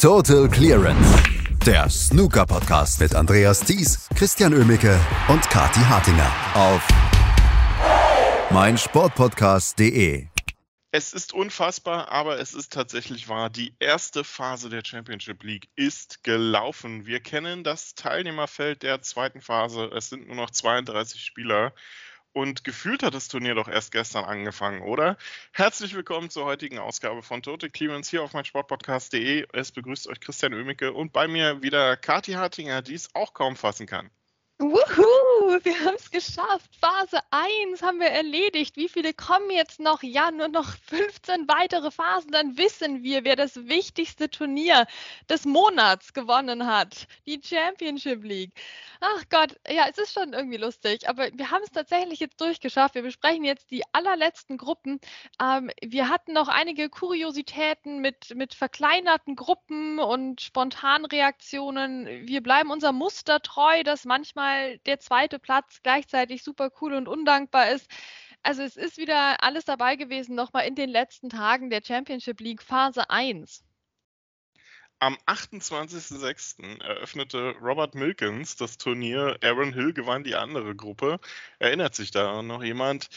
Total Clearance. Der Snooker-Podcast mit Andreas Thies, Christian Ömicke und Kati Hartinger auf meinsportpodcast.de. Es ist unfassbar, aber es ist tatsächlich wahr. Die erste Phase der Championship League ist gelaufen. Wir kennen das Teilnehmerfeld der zweiten Phase. Es sind nur noch 32 Spieler. Und gefühlt hat das Turnier doch erst gestern angefangen, oder? Herzlich willkommen zur heutigen Ausgabe von Tote Clearance hier auf meinsportpodcast.de. Es begrüßt euch Christian Ömicke und bei mir wieder Kathi Hartinger, die es auch kaum fassen kann. Wuhu, wir haben es geschafft. Phase 1 haben wir erledigt. Wie viele kommen jetzt noch? Ja, nur noch 15 weitere Phasen. Dann wissen wir, wer das wichtigste Turnier des Monats gewonnen hat. Die Championship League. Ach Gott, ja, es ist schon irgendwie lustig. Aber wir haben es tatsächlich jetzt durchgeschafft. Wir besprechen jetzt die allerletzten Gruppen. Ähm, wir hatten noch einige Kuriositäten mit, mit verkleinerten Gruppen und Spontanreaktionen. Wir bleiben unser Muster treu, dass manchmal mal der zweite Platz gleichzeitig super cool und undankbar ist. Also es ist wieder alles dabei gewesen, nochmal in den letzten Tagen der Championship League Phase 1. Am 28.06. eröffnete Robert Milkins das Turnier. Aaron Hill gewann die andere Gruppe. Erinnert sich da noch jemand?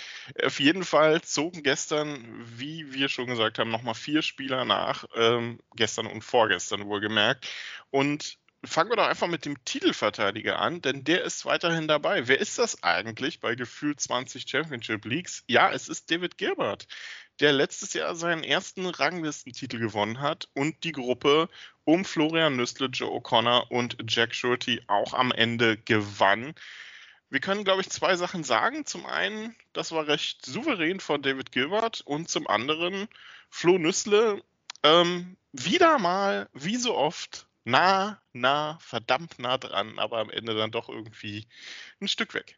Auf jeden Fall zogen gestern, wie wir schon gesagt haben, nochmal vier Spieler nach. Ähm, gestern und vorgestern wohlgemerkt. Und fangen wir doch einfach mit dem Titelverteidiger an, denn der ist weiterhin dabei. Wer ist das eigentlich bei gefühlt 20 Championship Leagues? Ja, es ist David Gilbert, der letztes Jahr seinen ersten Ranglistentitel gewonnen hat und die Gruppe um Florian Nüstle, Joe O'Connor und Jack Shorty auch am Ende gewann. Wir können, glaube ich, zwei Sachen sagen. Zum einen, das war recht souverän von David Gilbert und zum anderen, Flo Nüssle ähm, wieder mal, wie so oft, nah, nah, verdammt nah dran, aber am Ende dann doch irgendwie ein Stück weg.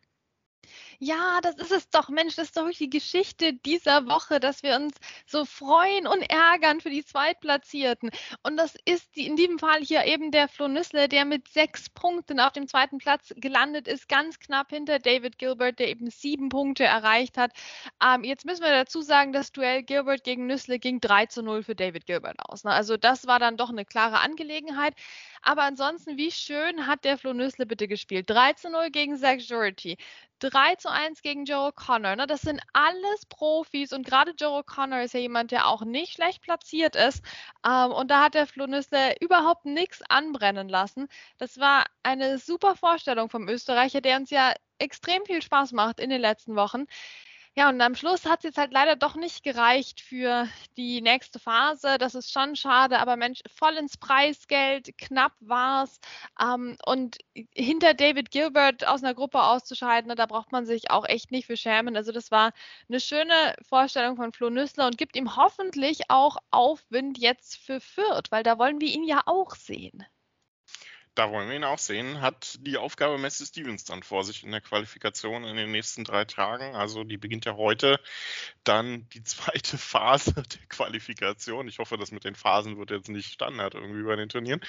Ja, das ist es doch, Mensch, das ist doch die Geschichte dieser Woche, dass wir uns so freuen und ärgern für die Zweitplatzierten. Und das ist die, in diesem Fall hier eben der Flo Nüssle, der mit sechs Punkten auf dem zweiten Platz gelandet ist, ganz knapp hinter David Gilbert, der eben sieben Punkte erreicht hat. Ähm, jetzt müssen wir dazu sagen, das Duell Gilbert gegen Nüssle ging 3 zu 0 für David Gilbert aus. Ne? Also das war dann doch eine klare Angelegenheit. Aber ansonsten, wie schön hat der Flo Nüssle bitte gespielt? 3 zu 0 gegen Zach Jurity. 3 zu 1 gegen Joe O'Connor. Ne? Das sind alles Profis und gerade Joe O'Connor ist ja jemand, der auch nicht schlecht platziert ist. Ähm, und da hat der Flo Nüssle überhaupt nichts anbrennen lassen. Das war eine super Vorstellung vom Österreicher, der uns ja extrem viel Spaß macht in den letzten Wochen. Ja, und am Schluss hat es jetzt halt leider doch nicht gereicht für die nächste Phase. Das ist schon schade, aber Mensch, voll ins Preisgeld, knapp war's. Ähm, und hinter David Gilbert aus einer Gruppe auszuscheiden, da braucht man sich auch echt nicht für schämen. Also das war eine schöne Vorstellung von Flo Nüssler und gibt ihm hoffentlich auch Aufwind jetzt für Fürth, weil da wollen wir ihn ja auch sehen da wollen wir ihn auch sehen, hat die Aufgabe Messi Stevens dann vor sich in der Qualifikation in den nächsten drei Tagen. Also die beginnt ja heute dann die zweite Phase der Qualifikation. Ich hoffe, das mit den Phasen wird jetzt nicht Standard irgendwie bei den Turnieren.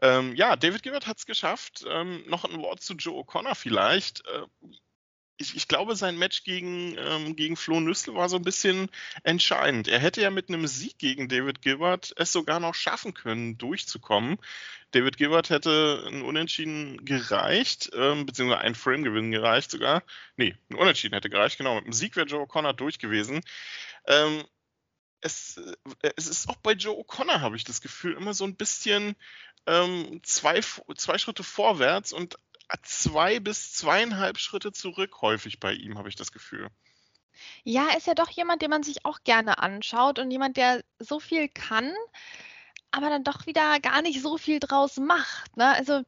Ähm, ja, David Gilbert hat es geschafft. Ähm, noch ein Wort zu Joe O'Connor vielleicht. Äh, ich, ich, glaube, sein Match gegen, ähm, gegen Flo Nüssel war so ein bisschen entscheidend. Er hätte ja mit einem Sieg gegen David Gilbert es sogar noch schaffen können, durchzukommen. David Gilbert hätte ein Unentschieden gereicht, ähm, beziehungsweise ein Frame-Gewinn gereicht sogar. Nee, ein Unentschieden hätte gereicht, genau. Mit einem Sieg wäre Joe O'Connor durch gewesen. Ähm, es, äh, es, ist auch bei Joe O'Connor, habe ich das Gefühl, immer so ein bisschen ähm, zwei, zwei Schritte vorwärts und zwei bis zweieinhalb Schritte zurück häufig bei ihm, habe ich das Gefühl. Ja, ist ja doch jemand, den man sich auch gerne anschaut und jemand, der so viel kann, aber dann doch wieder gar nicht so viel draus macht. Ne? Also,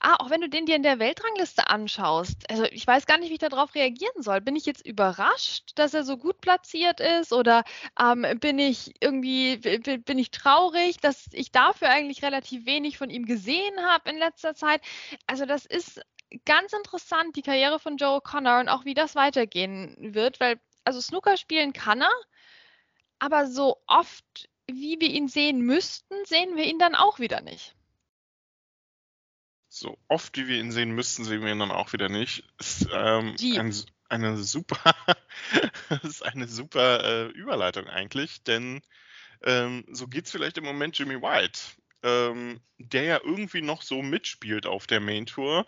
ah, auch wenn du den dir in der Weltrangliste anschaust, also ich weiß gar nicht, wie ich darauf reagieren soll. Bin ich jetzt überrascht, dass er so gut platziert ist oder ähm, bin ich irgendwie, bin ich traurig, dass ich dafür eigentlich relativ wenig von ihm gesehen habe in letzter Zeit? Also das ist ganz interessant, die Karriere von Joe O'Connor und auch wie das weitergehen wird, weil also Snooker spielen kann er, aber so oft wie wir ihn sehen müssten, sehen wir ihn dann auch wieder nicht. So oft wie wir ihn sehen müssten, sehen wir ihn dann auch wieder nicht. Ist, ähm, ein, eine super, ist eine super äh, Überleitung eigentlich, denn ähm, so geht es vielleicht im Moment Jimmy White. ähm, der ja irgendwie noch so mitspielt auf der Main Tour.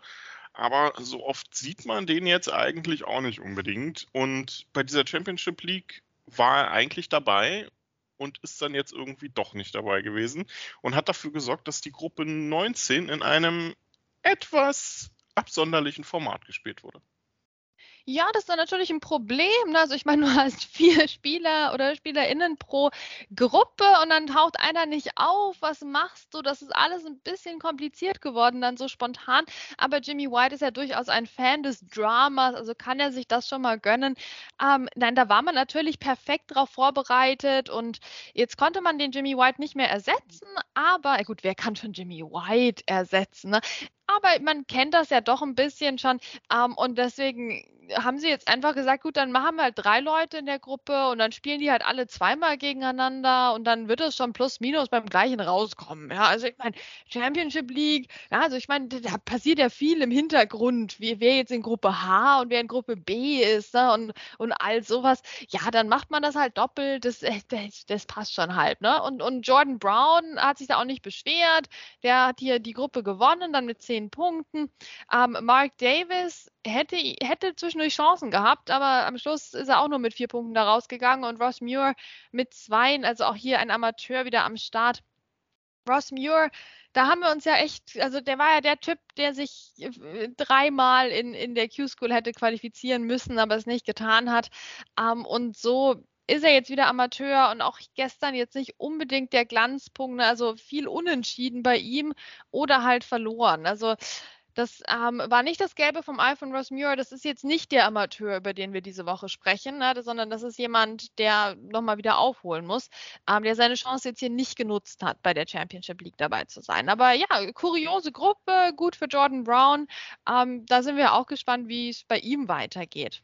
Aber so oft sieht man den jetzt eigentlich auch nicht unbedingt. Und bei dieser Championship League war er eigentlich dabei und ist dann jetzt irgendwie doch nicht dabei gewesen und hat dafür gesorgt, dass die Gruppe 19 in einem etwas absonderlichen Format gespielt wurde. Ja, das ist natürlich ein Problem. Ne? Also ich meine, du hast vier Spieler oder SpielerInnen pro Gruppe und dann taucht einer nicht auf. Was machst du? Das ist alles ein bisschen kompliziert geworden, dann so spontan. Aber Jimmy White ist ja durchaus ein Fan des Dramas, also kann er sich das schon mal gönnen. Ähm, nein, da war man natürlich perfekt drauf vorbereitet und jetzt konnte man den Jimmy White nicht mehr ersetzen. Aber gut, wer kann schon Jimmy White ersetzen? Ne? Aber man kennt das ja doch ein bisschen schon. Ähm, und deswegen haben sie jetzt einfach gesagt, gut, dann machen wir halt drei Leute in der Gruppe und dann spielen die halt alle zweimal gegeneinander und dann wird es schon plus minus beim gleichen rauskommen. Ja, also ich meine, Championship League, ja, also ich meine, da passiert ja viel im Hintergrund, wie wer jetzt in Gruppe H und wer in Gruppe B ist, ne, und, und all sowas. Ja, dann macht man das halt doppelt, das, äh, das, das passt schon halt, ne? Und, und Jordan Brown hat sich da auch nicht beschwert, der hat hier die Gruppe gewonnen, dann mit zehn Punkten. Ähm, Mark Davis hätte, hätte zwischendurch Chancen gehabt, aber am Schluss ist er auch nur mit vier Punkten da rausgegangen und Ross Muir mit zwei, also auch hier ein Amateur wieder am Start. Ross Muir, da haben wir uns ja echt, also der war ja der Typ, der sich äh, dreimal in, in der Q-School hätte qualifizieren müssen, aber es nicht getan hat. Ähm, und so ist er jetzt wieder Amateur und auch gestern jetzt nicht unbedingt der Glanzpunkt, ne? also viel unentschieden bei ihm oder halt verloren. Also das ähm, war nicht das Gelbe vom Ei von Ross Muir. Das ist jetzt nicht der Amateur, über den wir diese Woche sprechen, ne, sondern das ist jemand, der nochmal wieder aufholen muss, ähm, der seine Chance jetzt hier nicht genutzt hat, bei der Championship League dabei zu sein. Aber ja, kuriose Gruppe, gut für Jordan Brown. Ähm, da sind wir auch gespannt, wie es bei ihm weitergeht.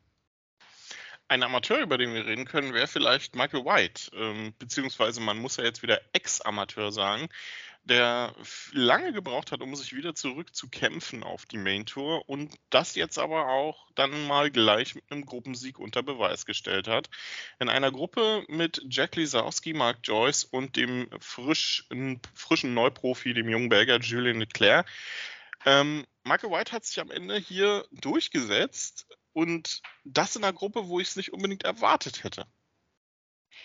Ein Amateur, über den wir reden können, wäre vielleicht Michael White, ähm, beziehungsweise man muss ja jetzt wieder Ex-Amateur sagen, der lange gebraucht hat, um sich wieder zurückzukämpfen auf die Main Tour und das jetzt aber auch dann mal gleich mit einem Gruppensieg unter Beweis gestellt hat. In einer Gruppe mit Jack Lisowski, Mark Joyce und dem frisch, frischen Neuprofi, dem jungen Belgier Julien Leclerc. Ähm, Michael White hat sich am Ende hier durchgesetzt und das in einer Gruppe, wo ich es nicht unbedingt erwartet hätte.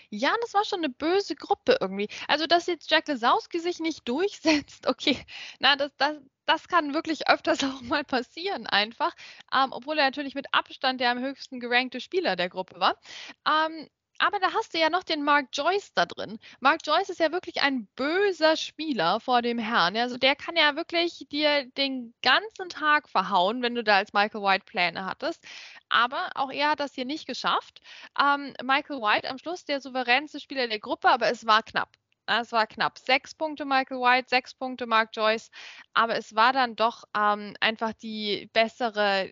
Ja, das war schon eine böse Gruppe irgendwie. Also, dass jetzt Jack Lesowski sich nicht durchsetzt, okay, na, das, das, das kann wirklich öfters auch mal passieren einfach, ähm, obwohl er natürlich mit Abstand der am höchsten gerankte Spieler der Gruppe war. Ähm, aber da hast du ja noch den Mark Joyce da drin. Mark Joyce ist ja wirklich ein böser Spieler vor dem Herrn. Also der kann ja wirklich dir den ganzen Tag verhauen, wenn du da als Michael White Pläne hattest. Aber auch er hat das hier nicht geschafft. Ähm, Michael White am Schluss der souveränste Spieler der Gruppe, aber es war knapp. Es war knapp. Sechs Punkte Michael White, sechs Punkte Mark Joyce. Aber es war dann doch ähm, einfach die bessere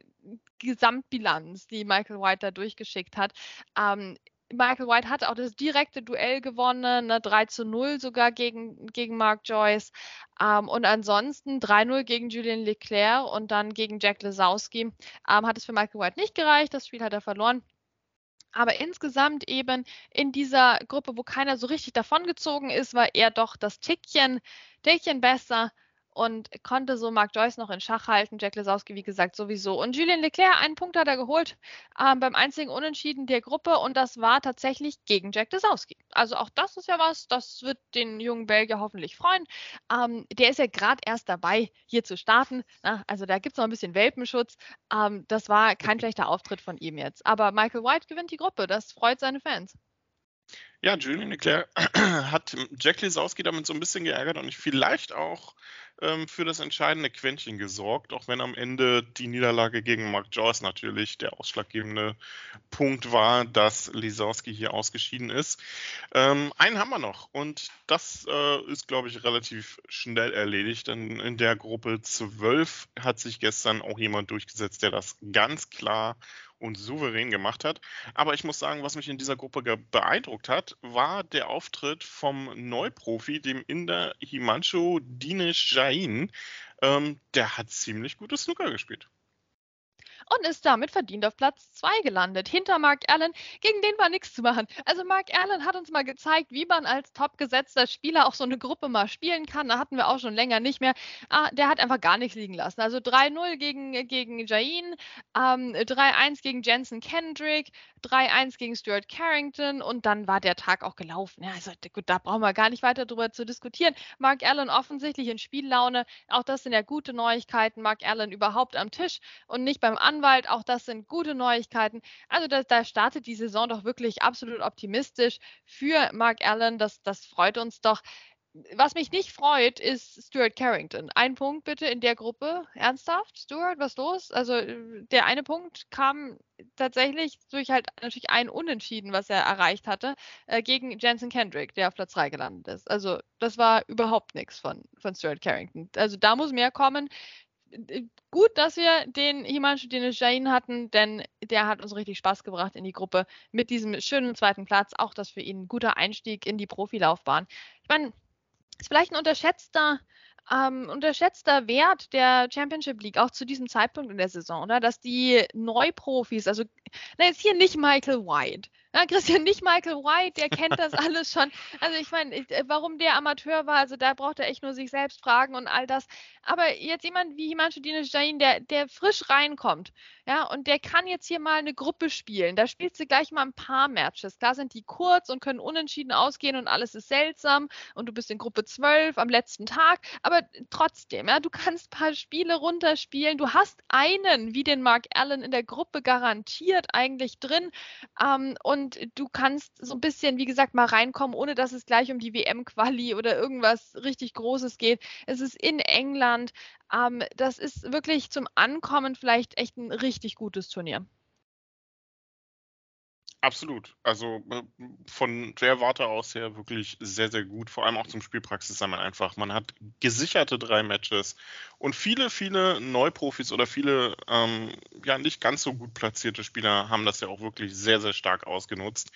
Gesamtbilanz, die Michael White da durchgeschickt hat. Ähm, Michael White hat auch das direkte Duell gewonnen, ne, 3 zu 0 sogar gegen, gegen Mark Joyce. Ähm, und ansonsten 3-0 gegen Julian Leclerc und dann gegen Jack Lesowski. Ähm, hat es für Michael White nicht gereicht, das Spiel hat er verloren. Aber insgesamt eben in dieser Gruppe, wo keiner so richtig davongezogen ist, war er doch das Tickchen, Tickchen besser und konnte so Mark Joyce noch in Schach halten. Jack Lesowski, wie gesagt, sowieso. Und Julien Leclerc, einen Punkt hat er geholt ähm, beim einzigen Unentschieden der Gruppe und das war tatsächlich gegen Jack Lesowski. Also auch das ist ja was, das wird den jungen Belgier hoffentlich freuen. Ähm, der ist ja gerade erst dabei, hier zu starten. Na, also da gibt es noch ein bisschen Welpenschutz. Ähm, das war kein schlechter Auftritt von ihm jetzt. Aber Michael White gewinnt die Gruppe, das freut seine Fans. Ja, Julian Leclerc hat Jack Lesowski damit so ein bisschen geärgert und vielleicht auch ähm, für das entscheidende Quäntchen gesorgt, auch wenn am Ende die Niederlage gegen Mark Joyce natürlich der ausschlaggebende Punkt war, dass Lisowski hier ausgeschieden ist. Ähm, einen haben wir noch und das äh, ist, glaube ich, relativ schnell erledigt, denn in der Gruppe 12 hat sich gestern auch jemand durchgesetzt, der das ganz klar und souverän gemacht hat. Aber ich muss sagen, was mich in dieser Gruppe beeindruckt hat, war der Auftritt vom Neuprofi, dem Inder Himanshu Dinesh Jain. Ähm, der hat ziemlich gutes Snooker gespielt. Und ist damit verdient auf Platz 2 gelandet, hinter Mark Allen. Gegen den war nichts zu machen. Also Mark Allen hat uns mal gezeigt, wie man als top gesetzter Spieler auch so eine Gruppe mal spielen kann. Da hatten wir auch schon länger nicht mehr. Ah, der hat einfach gar nichts liegen lassen. Also 3-0 gegen, gegen Jain, ähm, 3-1 gegen Jensen Kendrick, 3-1 gegen Stuart Carrington und dann war der Tag auch gelaufen. Ja, also gut, da brauchen wir gar nicht weiter drüber zu diskutieren. Mark Allen offensichtlich in Spiellaune. Auch das sind ja gute Neuigkeiten. Mark Allen überhaupt am Tisch und nicht beim Anwalt. Auch das sind gute Neuigkeiten. Also da, da startet die Saison doch wirklich absolut optimistisch für Mark Allen. Das, das freut uns doch was mich nicht freut, ist Stuart Carrington. Ein Punkt bitte in der Gruppe. Ernsthaft? Stuart, was los? Also äh, der eine Punkt kam tatsächlich durch halt natürlich ein Unentschieden, was er erreicht hatte, äh, gegen Jensen Kendrick, der auf Platz 3 gelandet ist. Also das war überhaupt nichts von, von Stuart Carrington. Also da muss mehr kommen. Äh, gut, dass wir den Himanshu Jain hatten, denn der hat uns richtig Spaß gebracht in die Gruppe mit diesem schönen zweiten Platz. Auch das für ihn ein guter Einstieg in die Profilaufbahn. Ich meine, ist vielleicht ein unterschätzter, ähm, unterschätzter Wert der Championship League, auch zu diesem Zeitpunkt in der Saison, oder? Dass die Neuprofis, also na, jetzt hier nicht Michael White, ja, Christian, nicht Michael White, der kennt das alles schon. Also ich meine, äh, warum der Amateur war, also da braucht er echt nur sich selbst fragen und all das. Aber jetzt jemand wie Himanshu Jain, der, der frisch reinkommt, ja, und der kann jetzt hier mal eine Gruppe spielen. Da spielst du gleich mal ein paar Matches. Klar sind die kurz und können unentschieden ausgehen und alles ist seltsam und du bist in Gruppe 12 am letzten Tag. Aber trotzdem, ja, du kannst ein paar Spiele runterspielen. Du hast einen, wie den Mark Allen in der Gruppe garantiert eigentlich drin. Ähm, und und du kannst so ein bisschen, wie gesagt, mal reinkommen, ohne dass es gleich um die WM-Quali oder irgendwas richtig Großes geht. Es ist in England. Ähm, das ist wirklich zum Ankommen vielleicht echt ein richtig gutes Turnier. Absolut. Also äh, von der Warte aus her wirklich sehr, sehr gut. Vor allem auch zum Spielpraxis sei man einfach. Man hat gesicherte drei Matches und viele, viele Neuprofis oder viele ähm, ja nicht ganz so gut platzierte Spieler haben das ja auch wirklich sehr, sehr stark ausgenutzt.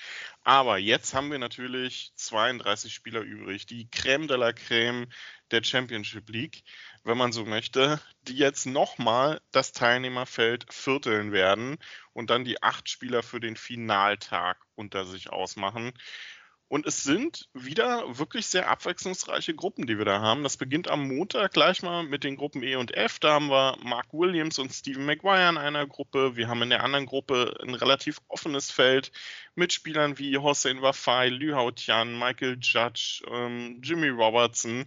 Aber jetzt haben wir natürlich 32 Spieler übrig. Die Crème de la Crème der Championship League, wenn man so möchte, die jetzt nochmal das Teilnehmerfeld vierteln werden und dann die acht Spieler für den Finaltag unter sich ausmachen. Und es sind wieder wirklich sehr abwechslungsreiche Gruppen, die wir da haben. Das beginnt am Montag gleich mal mit den Gruppen E und F. Da haben wir Mark Williams und Stephen Maguire in einer Gruppe. Wir haben in der anderen Gruppe ein relativ offenes Feld mit Spielern wie Hossein Wafai, Liu Hao Tian, Michael Judge, ähm, Jimmy Robertson.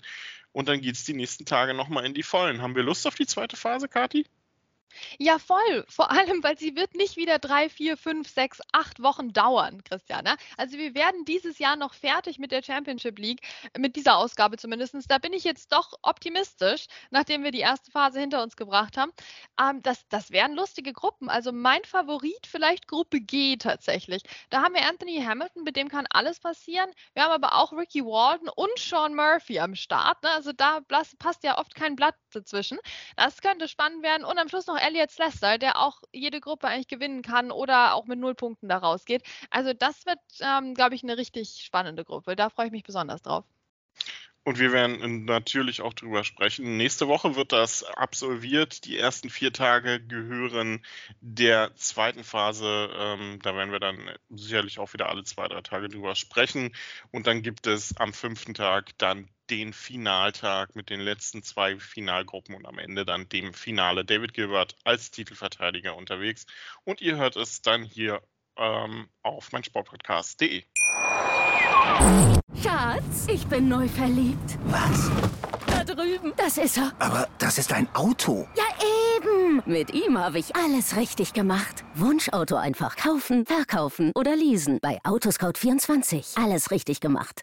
Und dann geht es die nächsten Tage nochmal in die Vollen. Haben wir Lust auf die zweite Phase, Kati? Ja, voll. Vor allem, weil sie wird nicht wieder drei, vier, fünf, sechs, acht Wochen dauern, Christiane. Also wir werden dieses Jahr noch fertig mit der Championship League, mit dieser Ausgabe zumindest. Da bin ich jetzt doch optimistisch, nachdem wir die erste Phase hinter uns gebracht haben. Ähm, das, das wären lustige Gruppen. Also mein Favorit vielleicht Gruppe G tatsächlich. Da haben wir Anthony Hamilton, mit dem kann alles passieren. Wir haben aber auch Ricky Walden und Sean Murphy am Start. Ne? Also da passt ja oft kein Blatt dazwischen. Das könnte spannend werden. Und am Schluss noch Elliot Slester, der auch jede Gruppe eigentlich gewinnen kann oder auch mit null Punkten da rausgeht. Also das wird, ähm, glaube ich, eine richtig spannende Gruppe. Da freue ich mich besonders drauf. Und wir werden natürlich auch drüber sprechen. Nächste Woche wird das absolviert. Die ersten vier Tage gehören der zweiten Phase. Ähm, da werden wir dann sicherlich auch wieder alle zwei, drei Tage drüber sprechen. Und dann gibt es am fünften Tag dann den Finaltag mit den letzten zwei Finalgruppen und am Ende dann dem Finale. David Gilbert als Titelverteidiger unterwegs. Und ihr hört es dann hier ähm, auf meinsportpodcast.de. Schatz, ich bin neu verliebt. Was? Da drüben. Das ist er. Aber das ist ein Auto. Ja, eben. Mit ihm habe ich alles richtig gemacht. Wunschauto einfach kaufen, verkaufen oder leasen. Bei Autoscout24. Alles richtig gemacht.